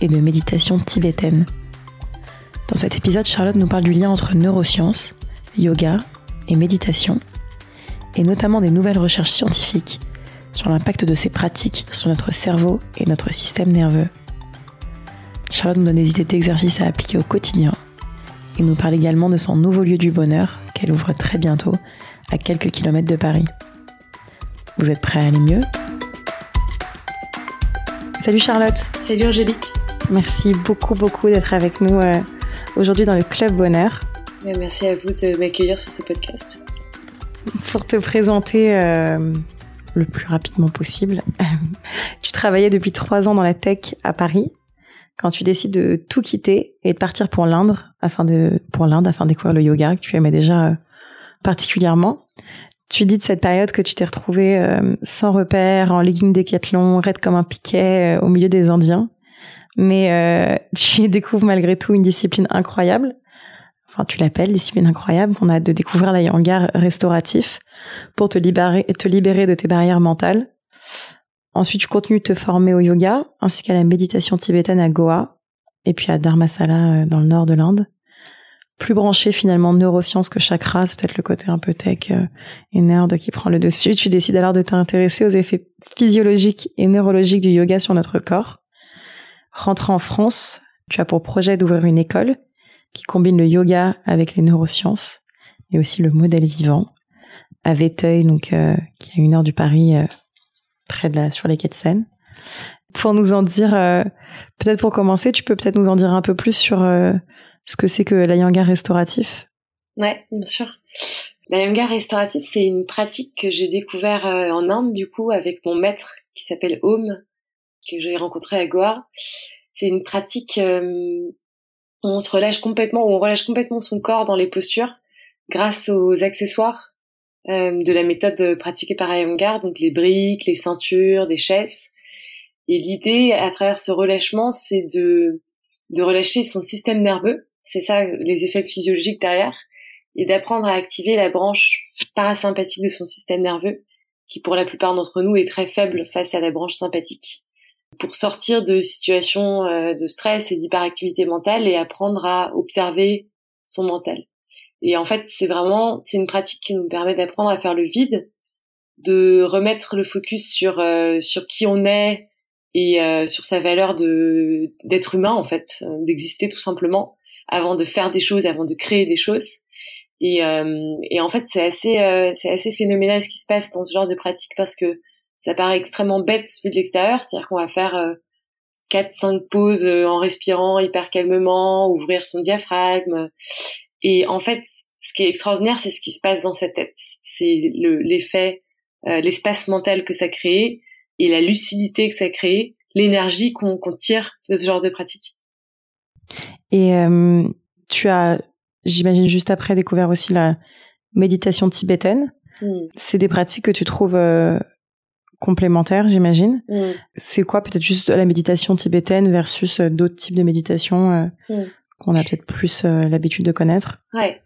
et de méditation tibétaine. Dans cet épisode, Charlotte nous parle du lien entre neurosciences, yoga et méditation, et notamment des nouvelles recherches scientifiques sur l'impact de ces pratiques sur notre cerveau et notre système nerveux. Charlotte nous donne des idées d'exercices à appliquer au quotidien et nous parle également de son nouveau lieu du bonheur qu'elle ouvre très bientôt à quelques kilomètres de Paris. Vous êtes prêts à aller mieux? Salut Charlotte. Salut Angélique. Merci beaucoup beaucoup d'être avec nous euh, aujourd'hui dans le Club Bonheur. Merci à vous de m'accueillir sur ce podcast. Pour te présenter euh, le plus rapidement possible, tu travaillais depuis trois ans dans la tech à Paris. Quand tu décides de tout quitter et de partir pour l'Inde, afin de pour l'Inde afin de découvrir le yoga que tu aimais déjà euh, particulièrement, tu dis de cette période que tu t'es retrouvé euh, sans repère, en legging décathlon, raide comme un piquet au milieu des Indiens. Mais euh, tu découvres malgré tout une discipline incroyable. Enfin, tu l'appelles discipline incroyable. On a de découvrir la yanga restauratif pour te libérer, te de tes barrières mentales. Ensuite, tu continues de te former au yoga ainsi qu'à la méditation tibétaine à Goa et puis à Dharmasala dans le nord de l'Inde plus branché finalement neurosciences que chakra, c'est peut-être le côté un peu tech euh, et nerd qui prend le dessus. Tu décides alors de t'intéresser aux effets physiologiques et neurologiques du yoga sur notre corps. Rentre en France, tu as pour projet d'ouvrir une école qui combine le yoga avec les neurosciences et aussi le modèle vivant à Véteuil, donc euh, qui est à une heure du Paris, euh, près de la sur les quais de Seine. Pour nous en dire, peut-être pour commencer, tu peux peut-être nous en dire un peu plus sur ce que c'est que la yanga restauratif? Ouais, bien sûr. La yanga restauratif, c'est une pratique que j'ai découvert euh, en Inde, du coup, avec mon maître qui s'appelle Om, que j'ai rencontré à Goa. C'est une pratique euh, où on se relâche complètement, où on relâche complètement son corps dans les postures grâce aux accessoires euh, de la méthode pratiquée par Iyengar, donc les briques, les ceintures, des chaises. Et l'idée, à travers ce relâchement, c'est de, de relâcher son système nerveux c'est ça les effets physiologiques derrière, et d'apprendre à activer la branche parasympathique de son système nerveux, qui pour la plupart d'entre nous est très faible face à la branche sympathique, pour sortir de situations euh, de stress et d'hyperactivité mentale et apprendre à observer son mental. Et en fait, c'est vraiment, c'est une pratique qui nous permet d'apprendre à faire le vide, de remettre le focus sur euh, sur qui on est et euh, sur sa valeur de d'être humain en fait, d'exister tout simplement, avant de faire des choses, avant de créer des choses. Et, euh, et en fait, c'est assez, euh, c'est assez phénoménal ce qui se passe dans ce genre de pratique parce que ça paraît extrêmement bête vu de l'extérieur, c'est-à-dire qu'on va faire euh, quatre, cinq pauses euh, en respirant hyper calmement, ouvrir son diaphragme. Et en fait, ce qui est extraordinaire, c'est ce qui se passe dans sa tête. C'est l'effet, l'espace mental que ça crée et la lucidité que ça crée, l'énergie qu'on tire de ce genre de pratique. Et euh, tu as, j'imagine, juste après découvert aussi la méditation tibétaine. Mm. C'est des pratiques que tu trouves euh, complémentaires, j'imagine. Mm. C'est quoi peut-être juste la méditation tibétaine versus euh, d'autres types de méditation mm. qu'on a peut-être plus l'habitude de connaître? Ouais.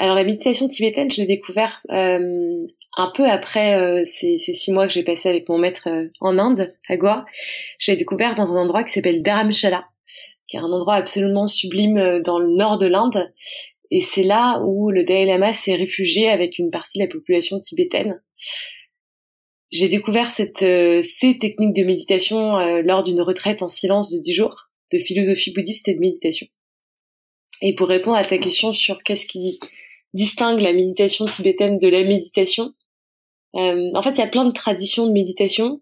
Alors la méditation tibétaine, je l'ai découvert un peu après ces, ces, six mois que j'ai passé avec mon maître en Inde, à Goa. Je l'ai découvert dans un endroit qui s'appelle Dharamshala qui est un endroit absolument sublime euh, dans le nord de l'Inde. Et c'est là où le Dalai Lama s'est réfugié avec une partie de la population tibétaine. J'ai découvert cette, euh, ces techniques de méditation euh, lors d'une retraite en silence de dix jours de philosophie bouddhiste et de méditation. Et pour répondre à ta question sur qu'est-ce qui distingue la méditation tibétaine de la méditation, en fait, il y a plein de traditions de méditation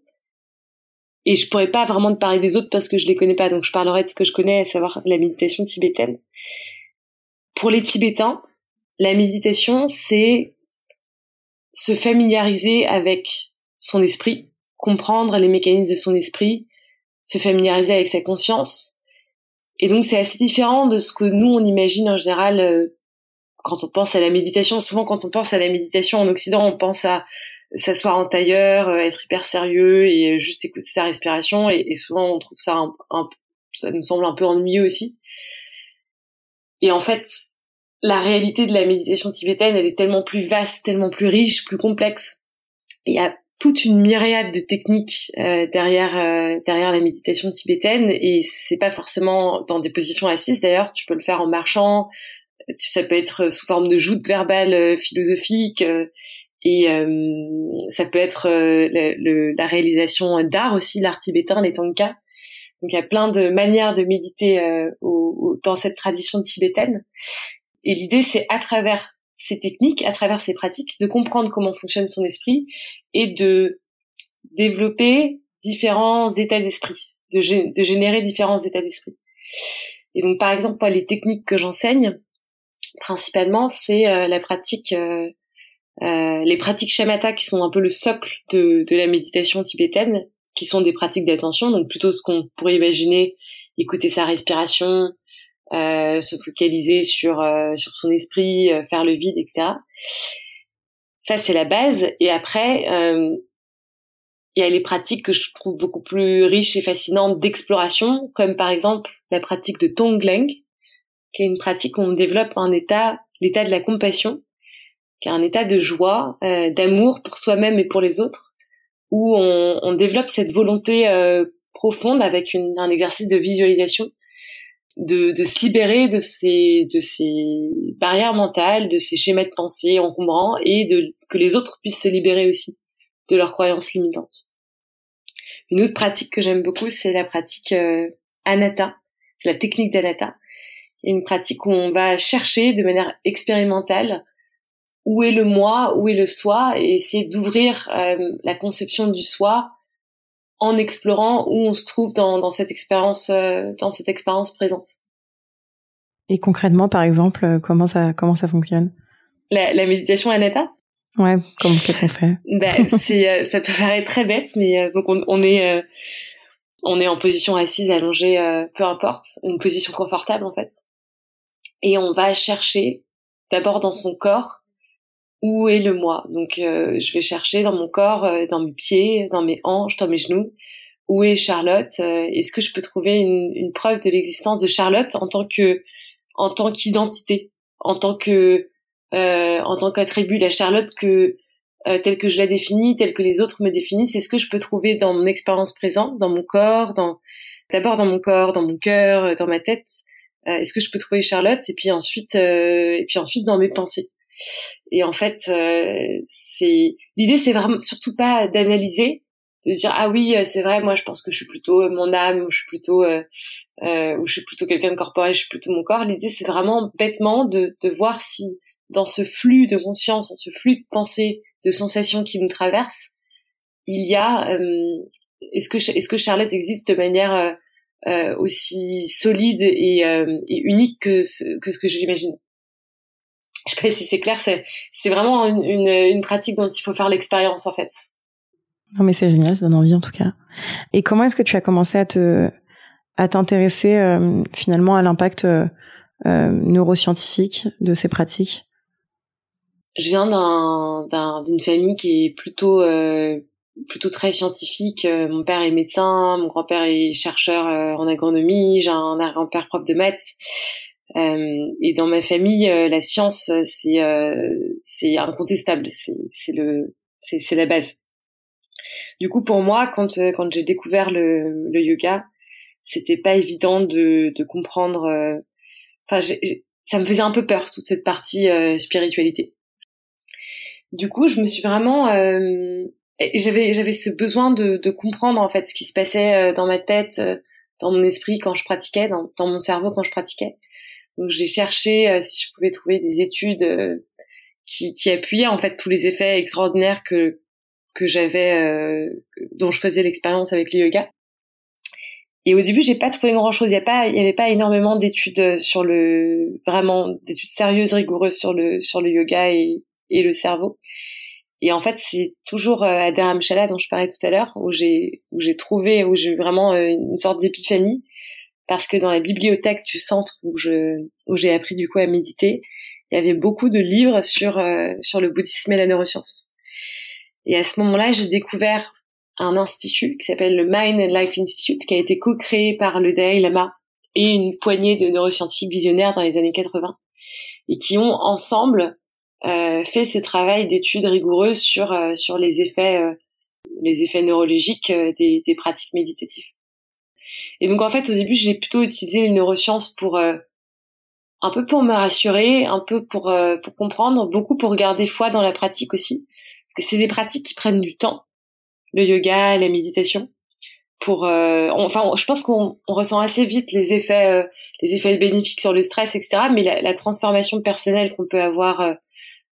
et je pourrais pas vraiment te parler des autres parce que je les connais pas, donc je parlerai de ce que je connais, à savoir la méditation tibétaine. Pour les Tibétains, la méditation, c'est se familiariser avec son esprit, comprendre les mécanismes de son esprit, se familiariser avec sa conscience Et donc c'est assez différent de ce que nous on imagine en général euh, quand on pense à la méditation. Souvent quand on pense à la méditation en Occident, on pense à s'asseoir en tailleur, euh, être hyper sérieux et juste écouter sa respiration. Et, souvent on trouve ça un, un, ça nous semble un peu ennuyeux aussi. Et en fait, la réalité de la méditation tibétaine, elle est tellement plus vaste, tellement plus riche, plus complexe. Il y a toute une myriade de techniques euh, derrière euh, derrière la méditation tibétaine. Et c'est pas forcément dans des positions assises. D'ailleurs tu peux le faire en marchant. Ça peut être sous forme de joute verbale euh, philosophique et ça peut être la réalisation d'art aussi l'art tibétain les tankas. Donc il y a plein de manières de méditer dans cette tradition tibétaine. Et l'idée c'est à travers ces techniques, à travers ces pratiques, de comprendre comment fonctionne son esprit et de développer différents états d'esprit, de, générer différents états d'esprit. Et donc, par exemple, les techniques que j'enseigne, principalement, c'est euh, la pratique, euh, euh, les pratiques shamatha qui sont un peu le socle de la méditation tibétaine, qui sont des pratiques d'attention, donc plutôt ce qu'on pourrait imaginer, écouter sa respiration, euh, se focaliser sur euh, sur son esprit, euh, faire le vide, etc. Ça c'est la base. Et après, il y a les pratiques que je trouve beaucoup plus riches et fascinantes d'exploration, comme par exemple la pratique de Tonglen, qui est une pratique où on développe un état, l'état de la compassion, qui est un état de joie, d'amour pour soi-même et pour les autres, où on, on développe cette volonté profonde avec une, un exercice de visualisation de, de se libérer de ces, de ces barrières mentales, de ces schémas de pensée encombrants et de, que les autres puissent se libérer aussi de leurs croyances limitantes. Une autre pratique que j'aime beaucoup, c'est la pratique euh, anatta, c'est la technique d'anatta. Une pratique où on va chercher de manière expérimentale où est le moi, où est le soi, et essayer d'ouvrir euh, la conception du soi en explorant où on se trouve dans, dans cette expérience euh, dans cette expérience présente. Et concrètement, par exemple, euh, comment ça comment ça fonctionne? La, la méditation anatta Ouais, comment qu'est-ce qu'on fait? Ben, c'est euh, ça peut paraître très bête, mais donc on, on est on est en position assise, allongée, peu importe, une position confortable en fait, et on va chercher d'abord dans son corps où est le moi. Donc euh, je vais chercher dans mon corps, euh, dans mes pieds, dans mes hanches, dans mes genoux, où est Charlotte euh, Est-ce que je peux trouver une, une preuve de l'existence de Charlotte en tant que en tant qu'identité, en tant que en tant qu'attribut la Charlotte que telle que je la définis, telle que les autres me définissent, est-ce que je peux trouver dans mon expérience présente, dans mon corps, dans d'abord dans mon corps, dans mon cœur, dans ma tête, est-ce que je peux trouver Charlotte et puis ensuite et puis ensuite dans mes pensées? Et en fait, euh, c'est l'idée, c'est vraiment surtout pas d'analyser, de dire ah oui, euh, c'est vrai, moi je pense que je suis plutôt euh, mon âme, ou je suis plutôt euh, ou je suis plutôt quelqu'un de corporel, je suis plutôt mon corps. L'idée, c'est vraiment bêtement de, de voir si dans ce flux de conscience, dans ce flux de pensée, de sensations qui nous traversent, il y a est-ce que est-ce que Charlotte existe de manière aussi solide et, et unique que ce, que ce que j'imagine je sais pas si c'est clair, c'est, c'est vraiment une, une, une, pratique dont il faut faire l'expérience en fait. Non mais c'est génial, ça donne envie en tout cas. Et comment est-ce que tu as commencé à te à t'intéresser euh, finalement à l'impact euh, euh, neuroscientifique de ces pratiques? Je viens d'un, d'un, d'une famille qui est plutôt plutôt très scientifique. Mon père est médecin, mon grand-père est chercheur en agronomie, j'ai un arrière-grand-père prof de maths. Euh, et dans ma famille, euh, la science, euh, c'est c'est incontestable, c'est c'est le c'est c'est la base. Du coup, pour moi, quand quand j'ai découvert le le yoga, c'était pas évident de de comprendre. Enfin, ça me faisait un peu peur toute cette partie spiritualité. Du coup, je me suis vraiment j'avais j'avais ce besoin de, de comprendre en fait ce qui se passait dans ma tête, dans mon esprit quand je pratiquais, dans, dans mon cerveau quand je pratiquais. Donc j'ai cherché euh, si je pouvais trouver des études euh, qui, qui appuyaient en fait tous les effets extraordinaires que que j'avais euh, dont je faisais l'expérience avec le yoga. Et au début, j'ai pas trouvé grand chose. Il y a pas, il y avait pas énormément d'études sur le, vraiment d'études sérieuses, rigoureuses sur le sur le yoga et, et le cerveau. Et en fait, c'est toujours à Dharamshala dont je parlais tout à l'heure où j'ai où j'ai trouvé où j'ai eu vraiment une sorte d'épiphanie parce que dans la bibliothèque du centre où j'ai appris du coup à méditer, il y avait beaucoup de livres sur euh, sur le bouddhisme et la neuroscience. Et à ce moment-là, j'ai découvert un institut qui s'appelle le Mind and Life Institute, qui a été co-créé par le Dalai Lama et une poignée de neuroscientifiques visionnaires dans les années 80, et qui ont ensemble euh, fait ce travail d'études rigoureuses sur euh, les effets neurologiques des, pratiques méditatives. Et donc en fait au début j'ai plutôt utilisé les neurosciences pour un peu pour me rassurer, un peu pour pour comprendre, beaucoup pour garder foi dans la pratique aussi, parce que c'est des pratiques qui prennent du temps, le yoga, la méditation. Pour, enfin, je pense qu'on ressent assez vite les effets, les effets bénéfiques sur le stress, etc. Mais la, la transformation personnelle qu'on peut avoir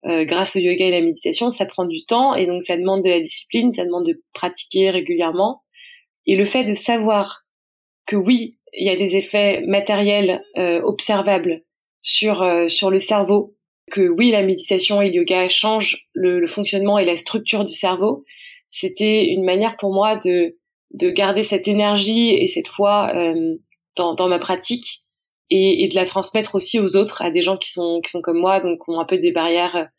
euh, grâce au yoga et la méditation, ça prend du temps et donc ça demande de la discipline, ça demande de pratiquer régulièrement. Et le fait de savoir que oui, il y a des effets matériels euh, observables sur euh, sur le cerveau, que oui, la méditation et le yoga changent le, le fonctionnement et la structure du cerveau, c'était une manière pour moi de de garder cette énergie et cette foi dans, dans ma pratique et, et, de la transmettre aussi aux autres, à des gens qui sont qui sont comme moi, donc ont un peu des barrières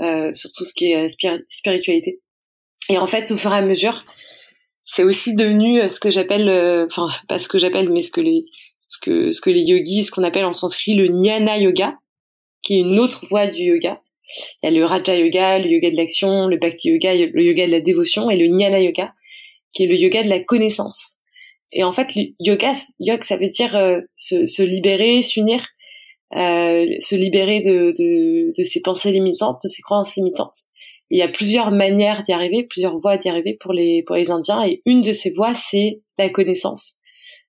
euh, sur tout ce qui est euh, spiritualité. Et en fait, au fur et à mesure, c'est aussi devenu euh, ce que j'appelle, euh, enfin pas ce que j'appelle, mais ce que les ce que ce que les yogis, ce qu'on appelle en sanskrit le jnana yoga, qui est une autre voie du yoga. Il y a le raja yoga, le yoga de l'action, le bhakti yoga, le yoga de la dévotion et le jnana yoga, qui est le yoga de la connaissance. Et en fait, yoga, yoga, ça veut dire euh, se, se, libérer, s'unir, euh, se libérer de, de, de, ses pensées limitantes, de ses croyances limitantes. Il y a plusieurs manières d'y arriver, plusieurs voies d'y arriver pour les pour les Indiens. Et une de ces voies, c'est la connaissance.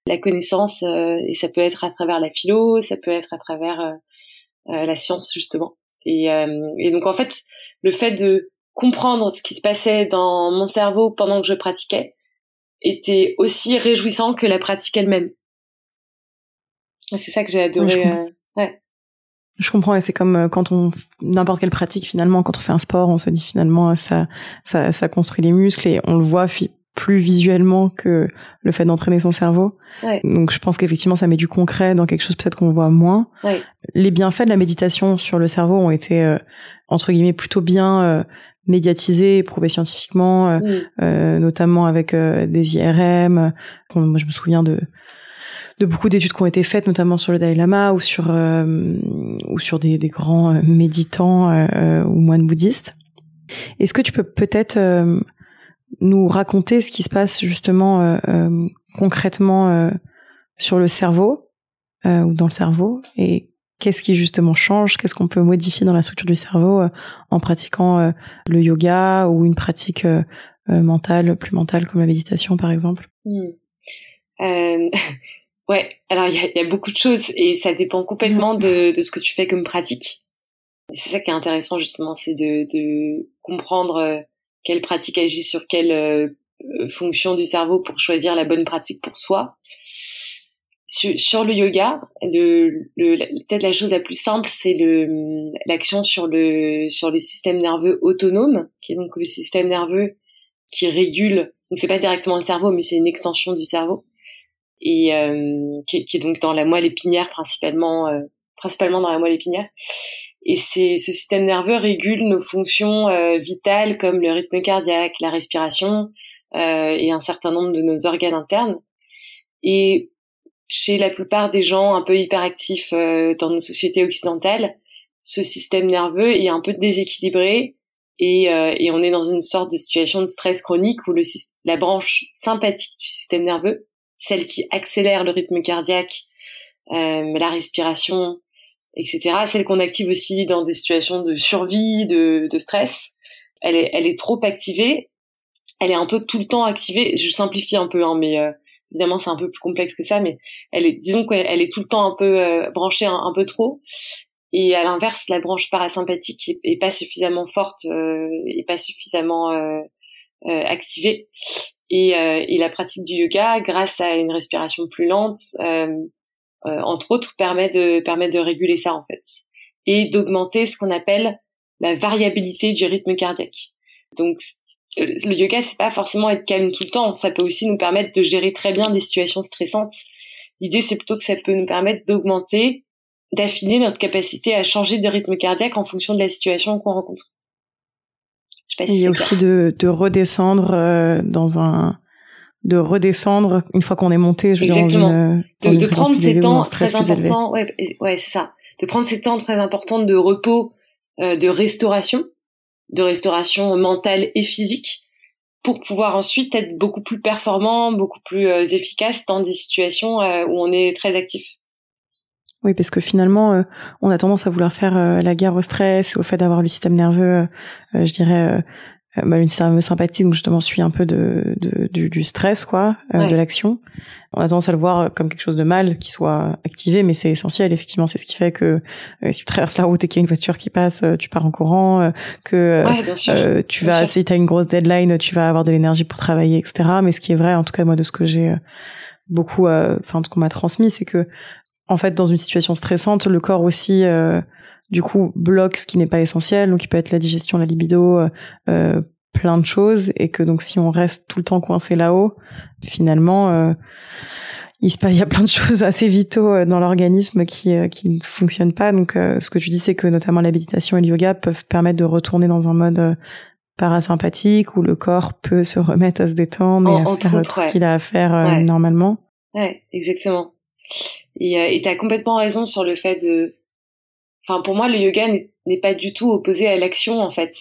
La connaissance, euh, et ça peut être à travers la philo, ça peut être à travers euh, la science justement. Et, et donc en fait, le fait de comprendre ce qui se passait dans mon cerveau pendant que je pratiquais, était aussi réjouissant que la pratique elle-même. C'est ça que j'ai adoré. Euh, ouais. Je comprends et c'est comme euh, quand on n'importe quelle pratique finalement quand on fait un sport on se dit finalement ça ça, ça construit les muscles et on le voit plus visuellement que le fait d'entraîner son cerveau. Ouais. Donc je pense qu'effectivement ça met du concret dans quelque chose peut-être qu'on voit moins. Ouais. Les bienfaits de la méditation sur le cerveau ont été euh, entre guillemets plutôt bien médiatisé et prouvé scientifiquement, euh, mm. euh, notamment avec euh, des IRM. moi, je me souviens de de beaucoup d'études qui ont été faites, notamment sur le Dalai Lama ou sur ou sur des, des grands méditants ou moines bouddhistes. Est-ce que tu peux peut-être nous raconter ce qui se passe justement concrètement sur le cerveau ou dans le cerveau et qu'est-ce qui justement change, qu'est-ce qu'on peut modifier dans la structure du cerveau euh, en pratiquant euh, le yoga ou une pratique euh, mentale, plus mentale comme la méditation par exemple? Hmm. ouais, alors il y a, beaucoup de choses et ça dépend complètement de, de ce que tu fais comme pratique. C'est ça qui est intéressant justement, c'est de, de comprendre quelle pratique agit sur quelle fonction du cerveau pour choisir la bonne pratique pour soi sur, le yoga, le, le peut-être la chose la plus simple, c'est l'action sur le sur le système nerveux autonome, qui est donc le système nerveux qui régule. Donc c'est pas directement le cerveau, mais c'est une extension du cerveau et euh, qui, qui, est donc dans la moelle épinière principalement, euh, principalement dans la moelle épinière. Et c'est ce système nerveux régule nos fonctions euh, vitales comme le rythme cardiaque, la respiration et un certain nombre de nos organes internes. Et chez la plupart des gens un peu hyperactifs euh, dans nos sociétés occidentales, ce système nerveux est un peu déséquilibré et, euh, et, on est dans une sorte de situation de stress chronique où le, la branche sympathique du système nerveux, celle qui accélère le rythme cardiaque, euh, la respiration, etc., celle qu'on active aussi dans des situations de survie, de, stress, elle est, est trop activée, elle est un peu tout le temps activée. Je simplifie un peu, hein, mais euh, évidemment c'est un peu plus complexe que ça mais elle est disons qu'elle est tout le temps un peu euh, branchée un, peu trop et à l'inverse la branche parasympathique est, pas suffisamment forte euh, et pas suffisamment euh activée et, et, la pratique du yoga grâce à une respiration plus lente entre autres permet de permet de réguler ça en fait. Et d'augmenter ce qu'on appelle la variabilité du rythme cardiaque. Donc le yoga c'est pas forcément être calme tout le temps. Ça peut aussi nous permettre de gérer très bien des situations stressantes. L'idée, c'est plutôt que ça peut nous permettre d'augmenter, d'affiner notre capacité à changer de rythme cardiaque en fonction de la situation qu'on rencontre. Il y a aussi de, de redescendre euh, dans un de redescendre une fois qu'on est monté je Exactement. Dans une, de, de prendre ces temps très importants ouais, ouais c'est ça. De prendre ces temps très importants de repos euh, de restauration de restauration mentale et physique pour pouvoir ensuite être beaucoup plus performant beaucoup plus euh, efficace dans des situations euh, où on est très actif oui, parce que finalement, euh, on a tendance à vouloir faire la guerre au stress, au fait d'avoir le système nerveux, je dirais, euh, bah, une nerveux sympathique, donc justement suit un peu de, de du, du, stress, quoi, euh, de l'action. On a tendance à le voir comme quelque chose de mal qui soit activé, mais c'est essentiel. Effectivement, c'est ce qui fait que euh, si tu traverses la route et qu'il y a une voiture qui passe, tu pars en courant, que tu vas, si tu as une grosse deadline, tu vas avoir de l'énergie pour travailler, etc. Mais ce qui est vrai, en tout cas moi de ce que j'ai beaucoup, enfin de ce qu'on m'a transmis, c'est que en fait dans une situation stressante, le corps aussi du coup bloque ce qui n'est pas essentiel. Donc il peut être la digestion la libido euh, euh, plein de choses. Et que donc si on reste tout le temps coincé là-haut finalement euh, il se passe il y a plein de choses assez vitaux dans l'organisme qui qui ne fonctionnent pas. Donc ce que tu dis c'est que notamment la méditation et le yoga peuvent permettre de retourner dans un mode parasympathique où le corps peut se remettre à se détendre et à faire tout ce qu'il a à faire normalement. Ouais exactement et tu as complètement raison sur le fait de Enfin, pour moi, le yoga n'est pas du tout opposé à l'action, en fait.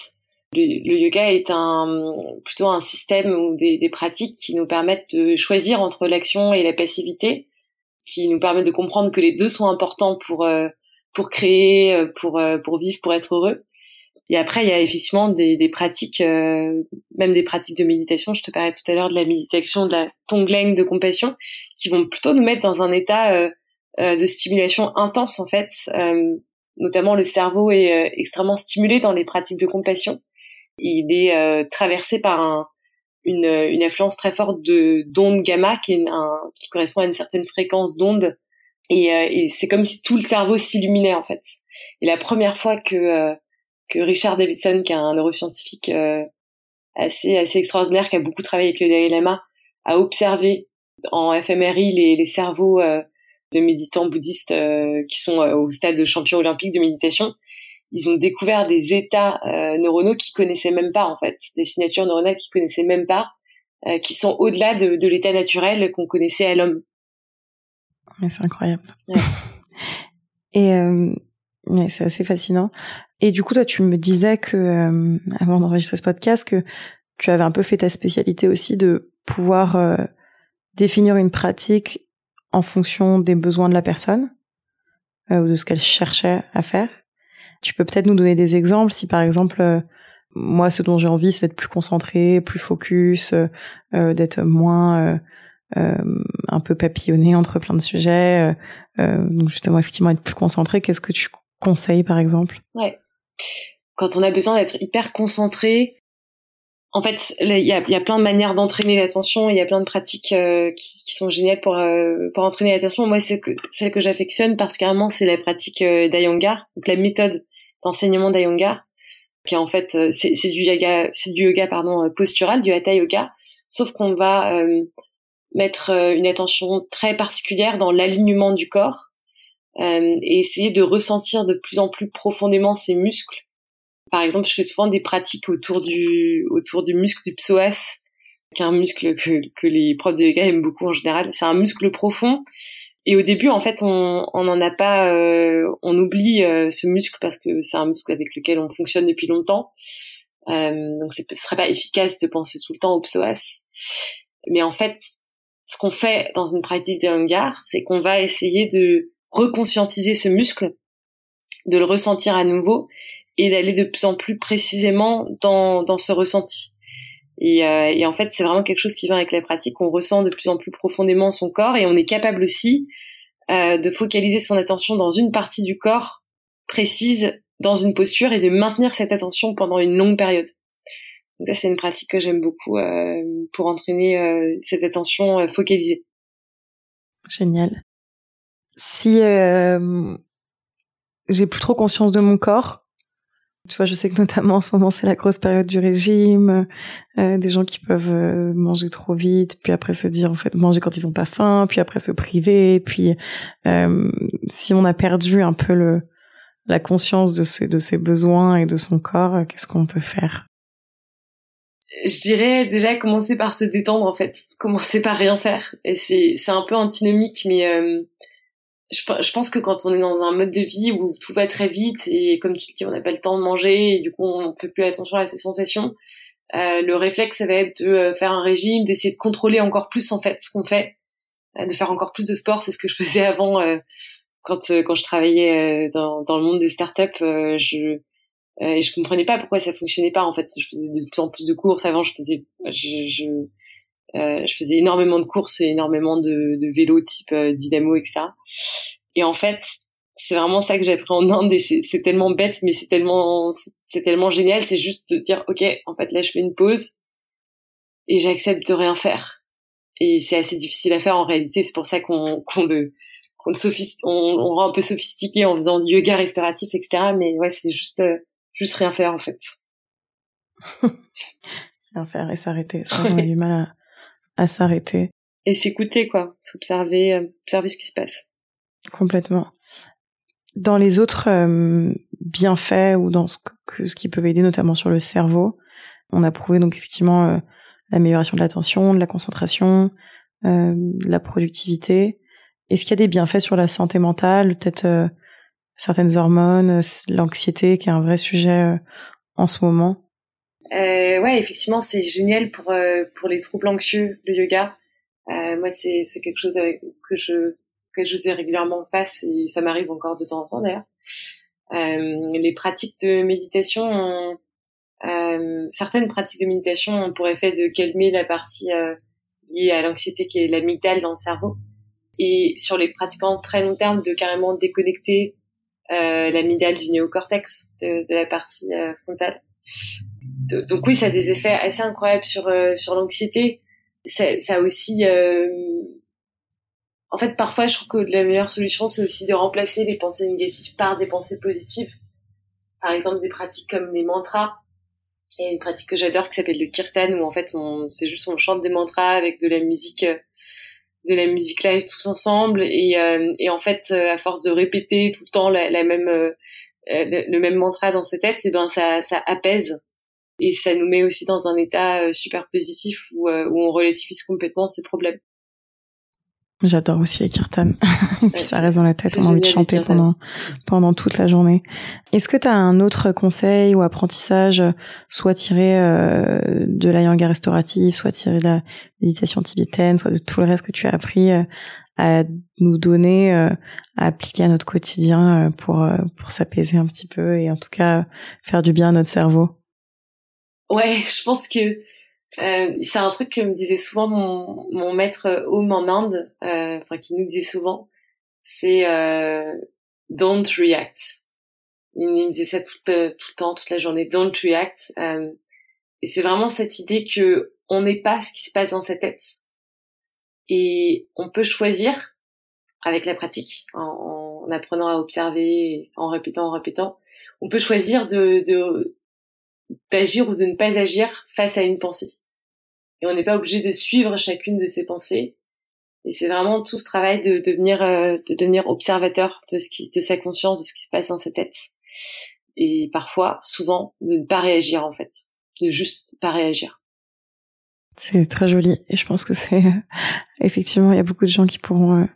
Le, yoga est un plutôt un système ou des, pratiques qui nous permettent de choisir entre l'action et la passivité, qui nous permettent de comprendre que les deux sont importants pour euh, pour créer, euh, pour euh, pour vivre, pour être heureux. Et après, il y a effectivement des, des pratiques, même des pratiques de méditation. Je te parlais tout à l'heure de la méditation, de la tonglen de compassion, qui vont plutôt nous mettre dans un état de stimulation intense en fait notamment le cerveau est euh, extrêmement stimulé dans les pratiques de compassion. Il est euh, traversé par un, une, une influence très forte de d'ondes gamma qui, est un, qui correspond à une certaine fréquence d'ondes et, euh, et c'est comme si tout le cerveau s'illuminait en fait. Et la première fois que que Richard Davidson, qui est un neuroscientifique assez assez extraordinaire, qui a beaucoup travaillé avec le Dalai a observé en fMRI les, les cerveaux de méditants bouddhistes euh, qui sont euh, au stade de champion olympique de méditation, ils ont découvert des états euh, neuronaux qu'ils connaissaient même pas en fait, des signatures neuronales qu'ils connaissaient même pas, qui sont au-delà de, de l'état naturel qu'on connaissait à l'homme. c'est incroyable. Et c'est assez fascinant. Et du coup, toi, tu me disais que avant d'enregistrer ce podcast, que tu avais un peu fait ta spécialité aussi de pouvoir définir une pratique en fonction des besoins de la personne euh, ou de ce qu'elle cherchait à faire. Tu peux peut-être nous donner des exemples si par exemple euh, moi ce dont j'ai envie c'est d'être plus concentré, plus focus, euh, d'être moins un peu papillonné entre plein de sujets, donc justement effectivement être plus concentré. Qu'est-ce que tu conseilles par exemple? Ouais. Quand on a besoin d'être hyper concentré, en fait, il y a, plein de manières d'entraîner l'attention. Il y a plein de pratiques euh, qui, sont géniales pour euh, pour entraîner l'attention. Moi, c'est que celle que j'affectionne particulièrement, c'est la pratique euh, donc la méthode d'enseignement d'Ayangar, qui en fait euh, c'est du yoga, c'est du yoga pardon postural, du hatha yoga, sauf qu'on va mettre une attention très particulière dans l'alignement du corps et essayer de ressentir de plus en plus profondément ses muscles par exemple, je fais souvent des pratiques autour du autour du muscle du psoas, qui est un muscle que, que les profs de yoga aiment beaucoup en général. C'est un muscle profond. Et au début, en fait, on on n'en a pas, euh, on oublie euh, ce muscle parce que c'est un muscle avec lequel on fonctionne depuis longtemps. Euh, donc, ce serait pas efficace de penser tout le temps au psoas. Mais en fait, ce qu'on fait dans une pratique de hangar, c'est qu'on va essayer de reconscientiser ce muscle, de le ressentir à nouveau et d'aller de plus en plus précisément dans, dans ce ressenti. Et, euh, et en fait, c'est vraiment quelque chose qui vient avec la pratique. On ressent de plus en plus profondément son corps et on est capable aussi euh, de focaliser son attention dans une partie du corps précise, dans une posture et de maintenir cette attention pendant une longue période. Donc ça, c'est une pratique que j'aime beaucoup euh, pour entraîner euh, cette attention euh, focalisée. Génial. Si euh, j'ai plus trop conscience de mon corps, Tu vois, je sais que notamment en ce moment c'est la grosse période du régime, euh, des gens qui peuvent euh, manger trop vite, puis après se dire en fait manger quand ils ont pas faim, puis après se priver, puis euh, si on a perdu un peu le la conscience de ses de ses besoins et de son corps, qu'est-ce qu'on peut faire? Je dirais déjà commencer par se détendre en fait, commencer par rien faire, et c'est c'est un peu antinomique, mais je, pense que quand on est dans un mode de vie où tout va très vite et comme tu dis, on n'a pas le temps de manger et du coup on fait plus attention à ses sensations, euh, le réflexe ça va être de euh, faire un régime, d'essayer de contrôler encore plus en fait ce qu'on fait, euh, de faire encore plus de sport. C'est ce que je faisais avant euh, quand quand je travaillais dans, dans le monde des startups. je et je comprenais pas pourquoi ça fonctionnait pas en fait. Je faisais de plus en plus de courses. Avant je faisais je, je euh, je faisais énormément de courses et énormément de, de vélos type euh, dynamo, etc. Et en fait, c'est vraiment ça que j'ai appris en Inde et c'est tellement bête, mais c'est tellement, c'est tellement génial. C'est juste de dire, ok, en fait là, je fais une pause et j'accepte de rien faire. Et c'est assez difficile à faire en réalité. C'est pour ça qu'on qu'on le qu'on le on, on, rend un peu sophistiqué en faisant du yoga restauratif, etc. Mais ouais, c'est juste euh, juste rien faire en fait. rien faire et s'arrêter. Ça, on a du mal à à s'arrêter. Et s'écouter, quoi. Observer, euh, observer ce qui se passe. Complètement. Dans les autres euh, bienfaits ou dans ce, que, ce qui peut aider notamment sur le cerveau, on a prouvé donc effectivement euh, l'amélioration de l'attention, de la concentration, de la productivité. Est-ce qu'il y a des bienfaits sur la santé mentale, peut-être certaines hormones, l'anxiété qui est un vrai sujet en ce moment? Euh, ouais, effectivement, c'est génial pour euh, pour les troubles anxieux, le yoga. Euh, moi, c'est c'est quelque chose que je que je faisais régulièrement en face et ça m'arrive encore de temps en temps d'ailleurs. Euh, les pratiques de méditation, ont, euh, certaines pratiques de méditation ont pour effet de calmer la partie euh, liée à l'anxiété qui est l'amygdale dans le cerveau. Et sur les pratiquants très long terme, de carrément déconnecter l'amygdale du néocortex, de, de la partie frontale donc oui, ça a des effets assez incroyables sur euh, sur l'anxiété. Ça, ça aussi, euh... en fait, parfois, je trouve que la meilleure solution, c'est aussi de remplacer les pensées négatives par des pensées positives. Par exemple, des pratiques comme les mantras. Il y a une pratique que j'adore qui s'appelle le kirtan, où en fait, on, c'est juste on chante des mantras avec de la musique, euh, de la musique live tous ensemble, et, euh, et en fait, à force de répéter tout le temps la, la même le, même mantra dans sa tête, et eh ben ça, ça apaise et ça nous met aussi dans un état euh, super positif où, euh, où on relativise complètement ces problèmes. J'adore aussi les kirtans. et puis ça reste dans la tête, on a envie de chanter pendant pendant toute la journée. Est-ce que tu as un autre conseil ou apprentissage, soit tiré euh, de la yoga restaurative, soit tiré de la méditation tibétaine, soit de tout le reste que tu as appris à nous donner, à appliquer à notre quotidien pour pour s'apaiser un petit peu et en tout cas faire du bien à notre cerveau? Ouais, je pense que euh, c'est un truc que me disait souvent mon, mon maître home en Inde, euh, enfin qui nous disait souvent, c'est euh, don't react. Il, me disait ça tout, tout le temps, toute la journée, don't react. Euh, et c'est vraiment cette idée que on n'est pas ce qui se passe dans sa tête. Et on peut choisir, avec la pratique, en, en apprenant à observer, en répétant, en répétant, on peut choisir de, de d'agir ou de ne pas agir face à une pensée. Et on n'est pas obligé de suivre chacune de ces pensées. Et c'est vraiment tout ce travail de devenir, euh, de devenir observateur de ce qui, de sa conscience, de ce qui se passe dans sa tête. Et parfois, souvent, de ne pas réagir en fait, de juste pas réagir. C'est très joli et je pense que c'est effectivement il y a beaucoup de gens qui pourront euh,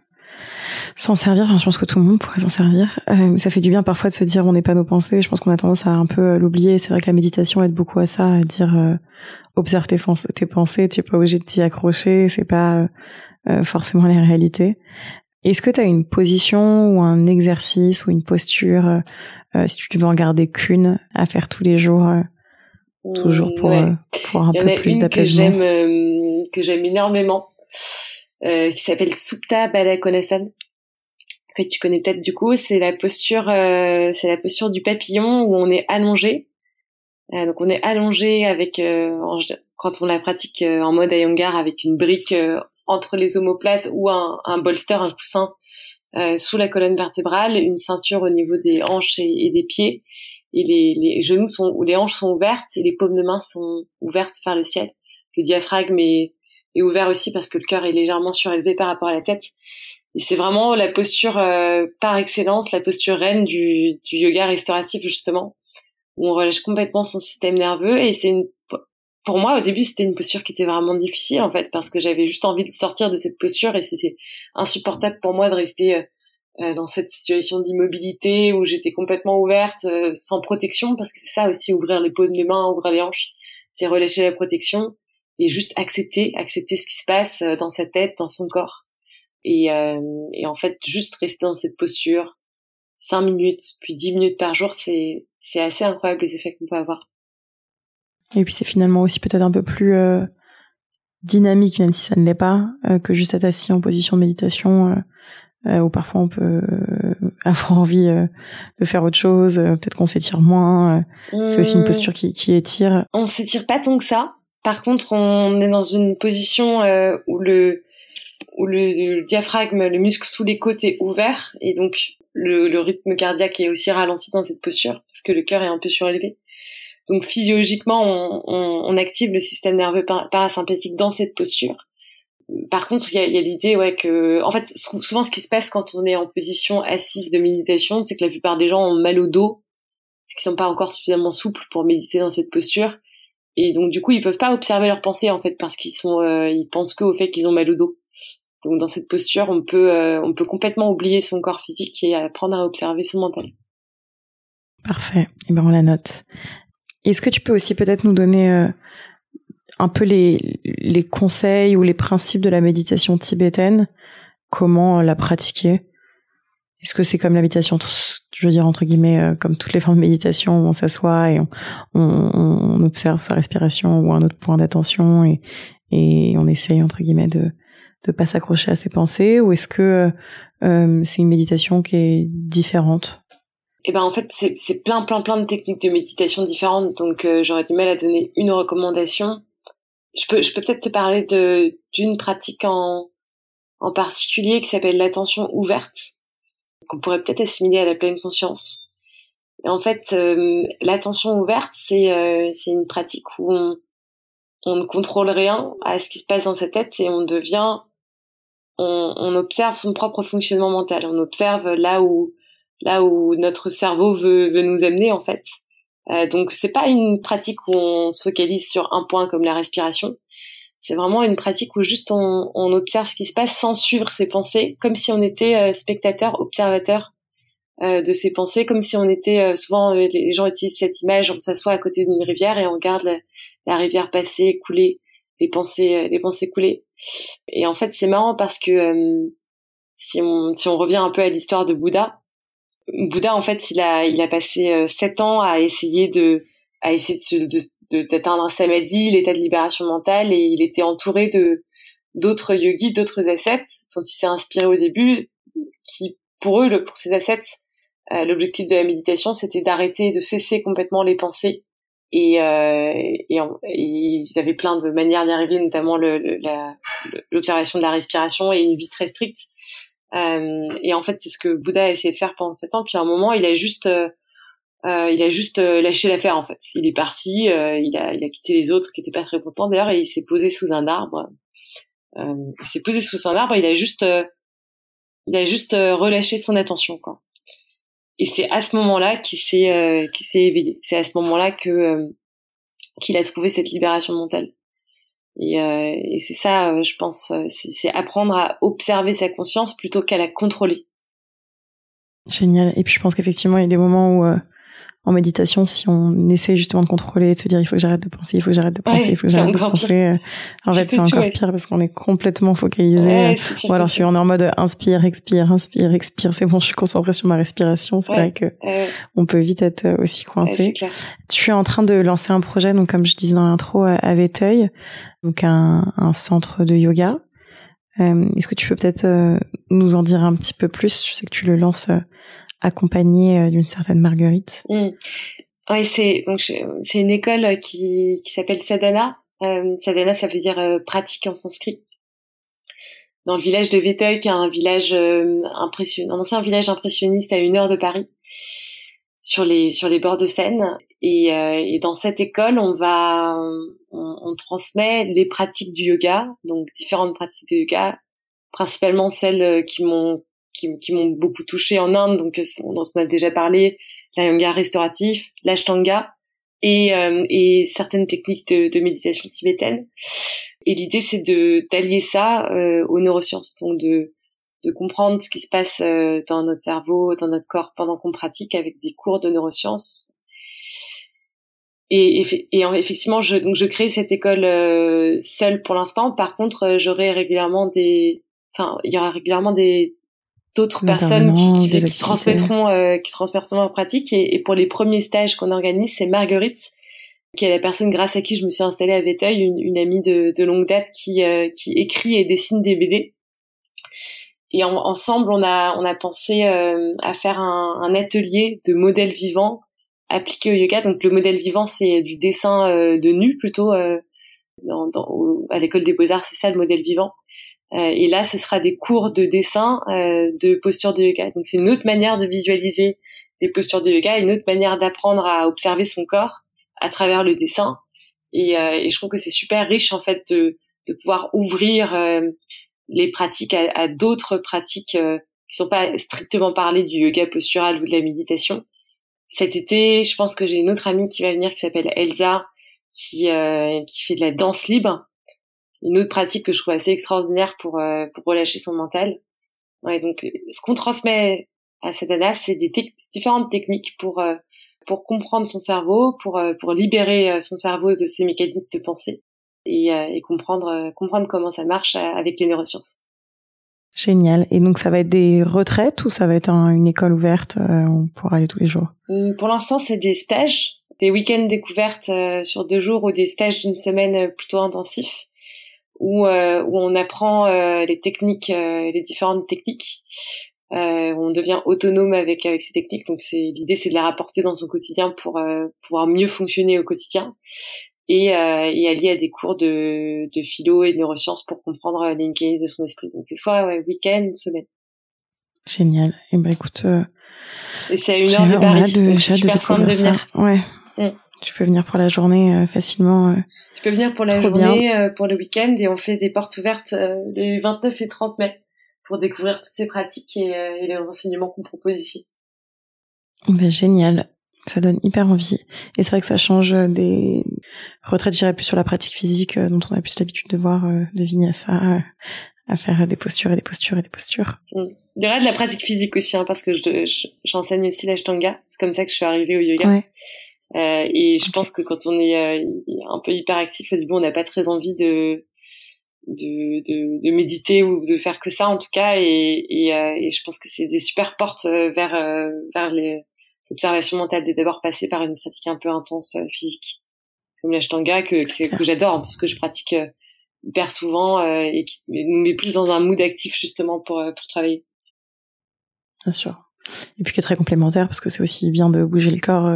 s'en servir. Enfin, je pense que tout le monde pourrait s'en servir. Euh, ça fait du bien parfois de se dire on n'est pas nos pensées. Je pense qu'on a tendance à un peu euh, l'oublier. C'est vrai que la méditation aide beaucoup à ça, à dire euh, observe tes, tes pensées. Tu es pas obligé de t'y accrocher. C'est pas euh, forcément la réalité. Est-ce que tu as une position ou un exercice ou une posture, si tu veux en garder qu'une, à faire tous les jours, toujours pour, pour un peu plus d'apaisement que j'aime que j'aime énormément, qui s'appelle Supta Baddha Konasan que tu connais peut-être du coup, c'est la posture, euh, c'est la posture du papillon où on est allongé. Euh, donc on est allongé avec, euh, quand on la pratique en mode Iyengar avec une brique entre les omoplates ou un, un bolster, un coussin sous la colonne vertébrale, une ceinture au niveau des hanches et, des pieds. et les, les genoux sont ou les hanches sont ouvertes et les paumes de main sont ouvertes vers le ciel. Le diaphragme est, est ouvert aussi parce que le cœur est légèrement surélevé par rapport à la tête. Et c'est vraiment la posture euh, par excellence, la posture reine du, du yoga restauratif justement, où on relâche complètement son système nerveux. Et c'est pour moi au début c'était une posture qui était vraiment difficile en fait parce que j'avais juste envie de sortir de cette posture et c'était insupportable pour moi de rester euh, euh, dans cette situation d'immobilité où j'étais complètement ouverte, euh, sans protection, parce que c'est ça aussi, ouvrir les paumes des mains, ouvrir les hanches, c'est relâcher la protection et juste accepter, accepter ce qui se passe euh, dans sa tête, dans son corps. Et, et en fait, juste rester dans cette posture, cinq minutes, puis dix minutes par jour, c'est, c'est assez incroyable les effets qu'on peut avoir. Et puis c'est finalement aussi peut-être un peu plus dynamique, même si ça ne l'est pas, que juste être assis en position de méditation euh, ou parfois on peut euh, avoir envie euh, de faire autre chose, peut-être qu'on s'étire moins. c'est aussi une mmh. posture qui, qui étire. On s'étire pas tant que ça. Par contre, on est dans une position où le où le, diaphragme, le muscle sous les côtes est ouvert et donc le, le, rythme cardiaque est aussi ralenti dans cette posture parce que le cœur est un peu surélevé. Donc physiologiquement, on, on, on active le système nerveux parasympathique dans cette posture par contre, il y a, y a l'idée, ouais, que, en fait, souvent, ce qui se passe quand on est en position assise de méditation, c'est que la plupart des gens ont mal au dos, parce qu'ils sont pas encore suffisamment souples pour méditer dans cette posture, et donc du coup, ils peuvent pas observer leurs pensées en fait, parce qu'ils sont, euh, ils pensent que au fait qu'ils ont mal au dos. Donc dans cette posture, on peut, euh, on peut complètement oublier son corps physique et apprendre à observer son mental. Parfait. Et eh ben on la note. Est-ce que tu peux aussi peut-être nous donner euh, un peu les, les conseils ou les principes de la méditation tibétaine, comment la pratiquer? Est-ce que c'est comme la méditation, je veux dire entre guillemets, euh, comme toutes les formes de méditation où on s'assoit et on, on, observe sa respiration ou un autre point d'attention et, et on essaye entre guillemets de de pas s'accrocher à ses pensées ou est-ce que euh, c'est une méditation qui est différente? Eh ben en fait c'est plein plein plein de techniques de méditation différentes donc euh, j'aurais du mal à donner une recommandation je peux, je peux peut-être te parler d'une pratique en, en particulier qui s'appelle l'attention ouverte, qu'on pourrait peut-être assimiler à la pleine conscience. Et en fait, euh, l'attention ouverte, c'est euh, c'est une pratique où on, on ne contrôle rien à ce qui se passe dans sa tête et on devient, on, on observe son propre fonctionnement mental. On observe là où là où notre cerveau veut, veut nous amener en fait. Euh, donc c'est pas une pratique où on se focalise sur un point comme la respiration. C'est vraiment une pratique où juste on, on, observe ce qui se passe sans suivre ses pensées, comme si on était euh, spectateur, observateur euh, de ses pensées, comme si on était euh, souvent les gens utilisent cette image, on s'assoit à côté d'une rivière et on regarde la, la, rivière passer, couler, les pensées, les pensées. Et en fait c'est marrant parce que si on si on revient un peu à l'histoire de Bouddha, Bouddha, en fait, il a, il a passé euh, sept ans à essayer de, à essayer de, d'atteindre un samadhi, l'état de libération mentale, et il était entouré de d'autres yogis, d'autres ascètes dont il s'est inspiré au début, qui pour eux, pour ces ascètes, euh, l'objectif de la méditation, c'était d'arrêter, de cesser complètement les pensées. Et, euh, et, et, ils avaient plein de manières d'y arriver, notamment l'observation de la respiration et une vie très stricte. Euh, et en fait, c'est ce que Bouddha a essayé de faire pendant sept ans. Puis à un moment, il a juste, euh, euh il a juste euh, lâché l'affaire en fait. Il est parti, euh, il a, il a quitté les autres qui étaient pas très contents d'ailleurs, et il s'est posé sous un arbre. il s'est posé sous un arbre. Il a juste, il a juste relâché son attention quoi. Et c'est à ce moment-là qu'il s'est, qu'il s'est éveillé. C'est à ce moment-là que qu'il a trouvé cette libération mentale. Et, euh, et c'est ça, euh, je pense, euh, c'est apprendre à observer sa conscience plutôt qu'à la contrôler. Génial. Et puis je pense qu'effectivement, il y a des moments où en méditation, si on essaie justement de contrôler de se dire il faut que j'arrête de penser, il faut que j'arrête de penser, il faut que j'arrête de penser, euh, en fait c'est encore pire parce qu'on est complètement focalisé. Ouais, ou alors si on est en mode inspire, expire, inspire, expire, c'est bon, je suis concentrée sur ma respiration, c'est vrai que on peut vite être euh, aussi coincé. Tu es en train de lancer un projet, donc comme je disais dans l'intro, euh, à Véteuil, donc un, un centre de yoga. Est-ce que tu peux peut-être nous en dire un petit peu plus? Je sais que tu le lances accompagnée euh, d'une certaine Marguerite. Mm. Oui, c'est donc c'est une école qui qui s'appelle Sadhana. Euh, Sadhana, ça veut dire euh, pratique en sanskrit. Dans le village de Véteuil, qui est un village impressionnant, un ancien village impressionniste à une heure de Paris. sur les sur les bords de Seine. Et, et dans cette école, on va on, on, transmet les pratiques du yoga, donc différentes pratiques de yoga, principalement celles qui m'ont qui, qui m'ont beaucoup touché en Inde, donc dont on a déjà parlé, la yoga restauratif, l'ashtanga et, euh, et certaines techniques de, de méditation tibétaine. Et l'idée, c'est de d'allier ça euh, aux neurosciences, donc de de comprendre ce qui se passe euh, dans notre cerveau, dans notre corps pendant qu'on pratique avec des cours de neurosciences. Et, et, et effectivement, je, donc je crée cette école euh, seule pour l'instant. Par contre, j'aurai régulièrement des, enfin, il y aura régulièrement des d'autres personnes qui, qui, qui transmettront euh, qui transmettront en pratique et, et, pour les premiers stages qu'on organise c'est Marguerite qui est la personne grâce à qui je me suis installée à Véteuil une, une amie de, de, longue date qui euh, qui écrit et dessine des BD et en, ensemble on a on a pensé euh, à faire un, un, atelier de modèles vivants appliqués au yoga. Donc le modèle vivant c'est du dessin euh, de nu plutôt dans, dans, à l'école des beaux arts c'est ça le modèle vivant. euh, et là, ce sera des cours de dessin euh, de posture de yoga. Donc c'est une autre manière de visualiser les postures de yoga, une autre manière d'apprendre à observer son corps à travers le dessin. Et, euh, et je trouve que c'est super riche en fait de, de pouvoir ouvrir les pratiques à, à d'autres pratiques qui sont pas strictement parlées du yoga postural ou de la méditation. Cet été, je pense que j'ai une autre amie qui va venir qui s'appelle Elsa, qui, qui fait de la danse libre une autre pratique que je trouve assez extraordinaire pour euh, pour relâcher son mental. Ouais, donc ce qu'on transmet à cette Anna, c'est des différentes techniques pour euh, pour comprendre son cerveau, pour euh, pour libérer son cerveau de ses mécanismes de pensée et, et comprendre comprendre comment ça marche avec les neurosciences. Génial. Et donc ça va être des retraites ou ça va être une école ouverte On pourra aller tous les jours? Hum, pour l'instant, c'est des stages, des week-ends découvertes sur deux jours ou des stages d'une semaine plutôt intensifs où, euh, où on apprend euh, les techniques, euh, les différentes techniques. on devient autonome avec avec ces techniques. Donc c'est l'idée, c'est de les rapporter dans son quotidien pour pouvoir mieux fonctionner au quotidien et, euh, et allier à des cours de, de philo et de neurosciences pour comprendre les mécanismes de son esprit. Donc c'est soit ouais, week-end ou semaine. Génial. Et eh ben écoute. et c'est à une heure de Paris, donc c'est super simple de venir. Ouais. Mm. Tu peux venir pour la journée euh, facilement. Euh, tu peux venir pour la journée, euh, pour le week-end, et on fait des portes ouvertes les 29 et 30 mai pour découvrir toutes ces pratiques et, les enseignements qu'on propose ici. Ben, génial. Ça donne hyper envie. Et c'est vrai que ça change des retraites, je dirais plus sur la pratique physique dont on a plus l'habitude de voir de Vinyasa à faire des postures et des postures et des postures. Mm. Il y aura de la pratique physique aussi, hein, parce que j'enseigne je, aussi l'ashtanga. C'est comme ça que je suis arrivée au yoga. Ouais. Euh, et je pense que quand on est euh, un peu hyperactif au début, on n'a pas très envie de, de, de, de, méditer ou de faire que ça en tout cas. Et, et, euh, et je pense que c'est des super portes vers, vers l'observation mentale de d'abord passer par une pratique un peu intense physique, comme l'ashtanga que, que, que j'adore parce que je pratique hyper souvent et qui nous met plus dans un mood actif justement pour, pour travailler. Bien sûr. Et puis qui est très complémentaire parce que c'est aussi bien de bouger le corps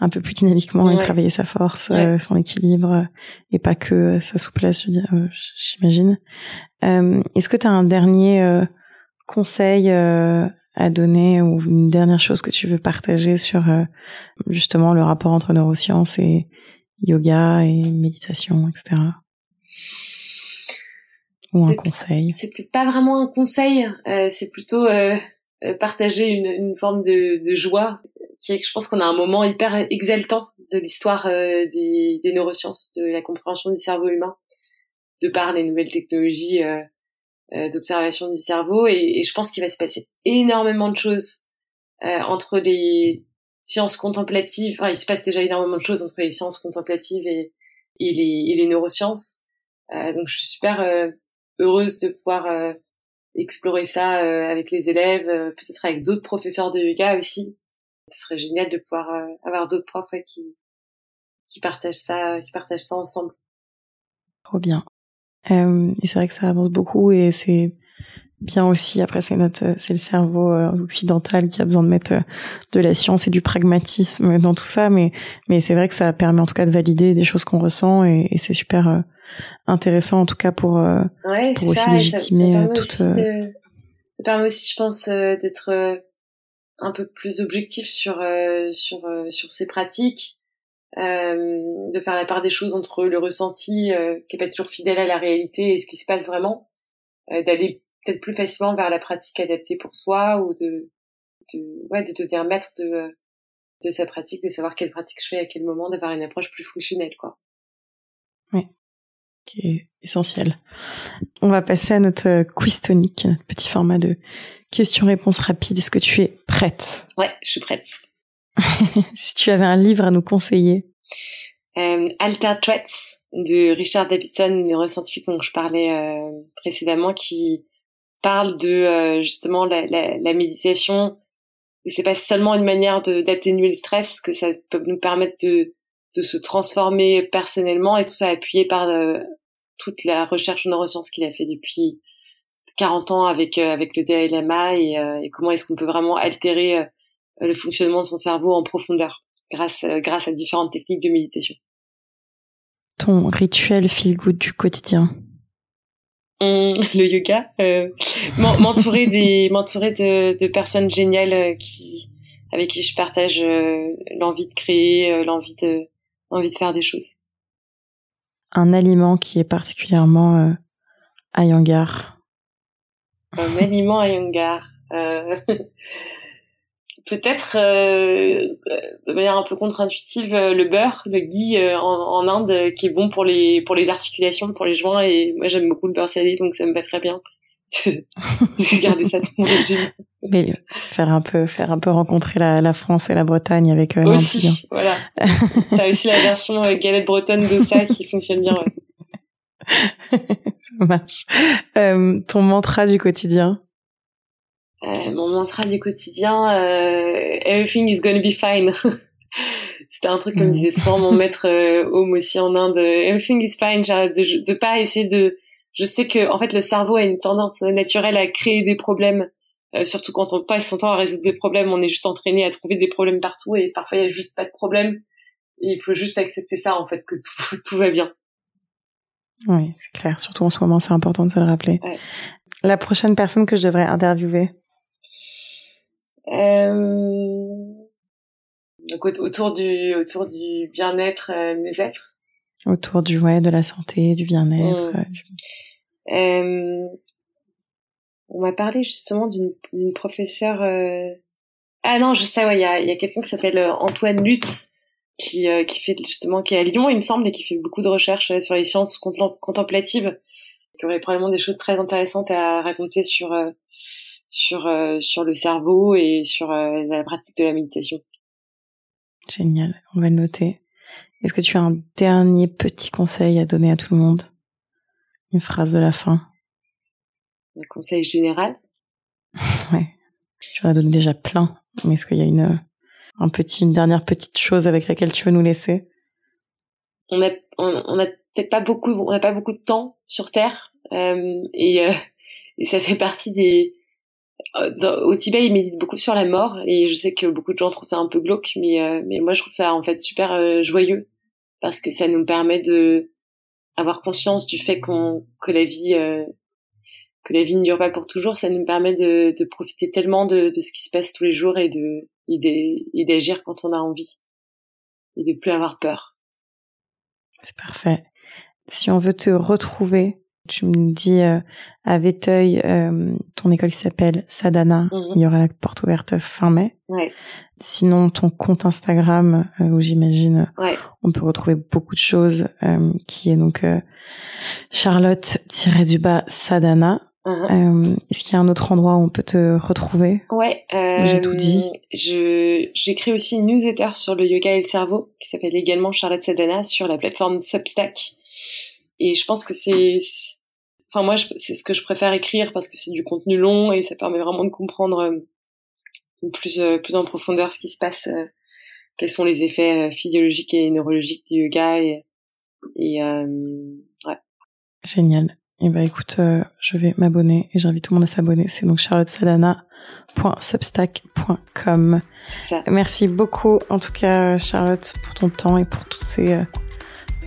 un peu plus dynamiquement et travailler sa force, euh, son équilibre euh, et pas que euh, sa souplesse, j'imagine. Est-ce que tu as un dernier conseil à donner ou une dernière chose que tu veux partager sur justement le rapport entre neurosciences et yoga et méditation, etc. Ou un conseil C'est peut-être pas vraiment un conseil, c'est plutôt partager une, une forme de, de joie je pense qu'on a un moment hyper exaltant de l'histoire euh, des, neurosciences, de la compréhension du cerveau humain, de par les nouvelles technologies euh, euh d'observation du cerveau. Et, je pense qu'il va se passer énormément de choses entre les sciences contemplatives. Enfin, il se passe déjà énormément de choses entre les sciences contemplatives et les neurosciences. donc, je suis super heureuse de pouvoir explorer ça avec les élèves, peut-être avec d'autres professeurs de yoga aussi, ce serait génial de pouvoir euh, avoir d'autres profs qui qui partagent ça, qui partagent ça ensemble. Trop bien. Euh, et c'est vrai que ça avance beaucoup et c'est bien aussi. Après, c'est notre, c'est le cerveau euh, occidental qui a besoin de mettre de la science et du pragmatisme dans tout ça, mais mais c'est vrai que ça permet en tout cas de valider des choses qu'on ressent et, et c'est super intéressant en tout cas pour pour aussi légitimer ça, ça, aussi ça permet aussi, je pense, d'être un peu plus objectif sur euh, sur euh, sur ces pratiques, euh, de faire la part des choses entre le ressenti qui est pas toujours fidèle à la réalité et ce qui se passe vraiment, d'aller peut-être plus facilement vers la pratique adaptée pour soi ou de de ouais de devenir maître de de sa pratique, de savoir quelle pratique je fais à quel moment, d'avoir une approche plus fonctionnelle quoi. Oui qui est essentiel. On va passer à notre euh, quiz tonique, notre petit format de questions-réponses rapides. Est-ce que tu es prête? Ouais, je suis prête. si tu avais un livre à nous conseiller euh, Alter Threats de Richard Davidson, neuroscientifique dont je parlais euh, précédemment, qui parle de euh, justement la, la, la méditation. C'est pas seulement une manière d'atténuer le stress, que ça peut nous permettre de de se transformer personnellement et tout ça appuyé par toute la recherche en neurosciences qu'il a fait depuis 40 ans avec euh, avec le Dalai Lama et, euh, et comment est-ce qu'on peut vraiment altérer le fonctionnement de son cerveau en profondeur grâce grâce à différentes techniques de méditation. Ton rituel feel good du quotidien. Hum, le yoga, m'entourer des m'entourer de, de personnes géniales qui avec qui je partage l'envie de créer, l'envie de envie de faire des choses. Un aliment qui est particulièrement euh, à Yangar. Un aliment à Yangar. Euh... Peut-être euh, de manière un peu contre-intuitive euh, le beurre, le ghee euh, en, en, Inde qui est bon pour les pour les articulations, pour les joints et moi j'aime beaucoup le beurre salé donc ça me va très bien. garder ça dans mon régime. Mais faire un peu, faire un peu rencontrer la, la France et la Bretagne avec euh, Aussi, voilà. T'as aussi la version euh, galette bretonne de ça qui fonctionne bien. Ouais. marche. Euh, ton mantra du quotidien? Euh, Mon mantra du quotidien, euh, everything is gonna be fine. C'était un truc comme mm. disait souvent mon maître euh, homme aussi en Inde. Everything is fine. J'arrête de, de pas essayer de je sais que en fait le cerveau a une tendance naturelle à créer des problèmes euh, surtout quand on passe son temps à résoudre des problèmes. On est juste entraîné à trouver des problèmes partout et parfois il y a juste pas de problème. Il faut juste accepter ça en fait que tout, tout va bien. Oui c'est clair. Surtout en ce moment c'est important de se le rappeler. Ouais. la prochaine personne que je devrais interviewer? Euh... donc autour du autour du bien-être euh, mieux-être autour du ouais de la santé du bien-être mmh. du... euh, on m'a parlé justement d'une professeure euh... ah non je sais ouais il y a, y a quelqu'un qui s'appelle euh, Antoine Lutz qui euh, qui fait justement qui est à Lyon il me semble et qui fait beaucoup de recherches euh, sur les sciences contemplatives qui aurait probablement des choses très intéressantes à raconter sur sur sur le cerveau et sur la pratique de la méditation. Génial on va le noter est-ce que tu as un dernier petit conseil à donner à tout le monde? Une phrase de la fin? Un conseil général? Ouais. Tu en as donné déjà plein, mais est-ce qu'il y a une, un petit, une dernière petite chose avec laquelle tu veux nous laisser? On a, on, on a peut-être pas beaucoup, on n'a pas beaucoup de temps sur Terre, euh, et, euh, et ça fait partie des, dans, au Tibet, ils méditent beaucoup sur la mort et je sais que beaucoup de gens trouvent ça un peu glauque, mais euh, mais moi je trouve ça en fait super euh, joyeux parce que ça nous permet de avoir conscience du fait qu'on que la vie euh, que la vie ne dure pas pour toujours. Ça nous permet de, de profiter tellement de, de ce qui se passe tous les jours et de et d'agir quand on a envie et de plus avoir peur. C'est parfait. Si on veut te retrouver, tu me dis euh, à Véteuil, euh, ton école s'appelle Sadana. Mm -hmm. Il y aura la porte ouverte fin mai. Ouais. Sinon, ton compte Instagram, euh, où j'imagine ouais. on peut retrouver beaucoup de choses, qui est donc euh, Charlotte-du-bas Sadana. Uh -huh. Est-ce qu'il y a un autre endroit où on peut te retrouver? Ouais, j'ai tout dit. Je j'écris aussi une newsletter sur le yoga et le cerveau qui s'appelle également Charlotte Sadana sur la plateforme Substack. Et je pense que c'est enfin moi c'est ce que je préfère écrire parce que c'est du contenu long et ça permet vraiment de comprendre euh, plus euh, plus en profondeur ce qui se passe euh, quels sont les effets physiologiques et neurologiques du yoga et et ouais. Génial. Et eh ben écoute je vais m'abonner et j'invite tout le monde à s'abonner. C'est donc charlottesadana.substack.com merci beaucoup en tout cas Charlotte pour ton temps et pour toutes ces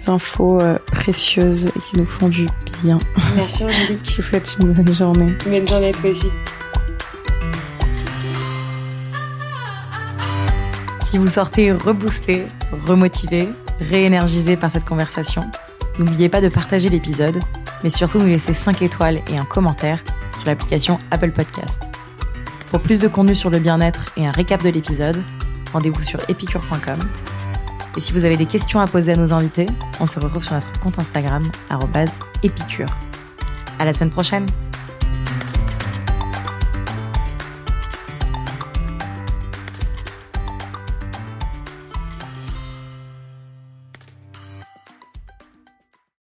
infos euh, précieuses et qui nous font du bien. Merci Angélique. Je vous souhaite une bonne journée. Bonne journée à toi aussi. Si vous sortez reboosté, remotivé, réénergisé par cette conversation, n'oubliez pas de partager l'épisode, mais surtout nous laisser 5 étoiles et un commentaire sur l'application Apple Podcast. Pour plus de contenu sur le bien-être et un récap de l'épisode, rendez-vous sur epicure.com. Et si vous avez des questions à poser à nos invités, on se retrouve sur notre compte Instagram, épicure. À la semaine prochaine!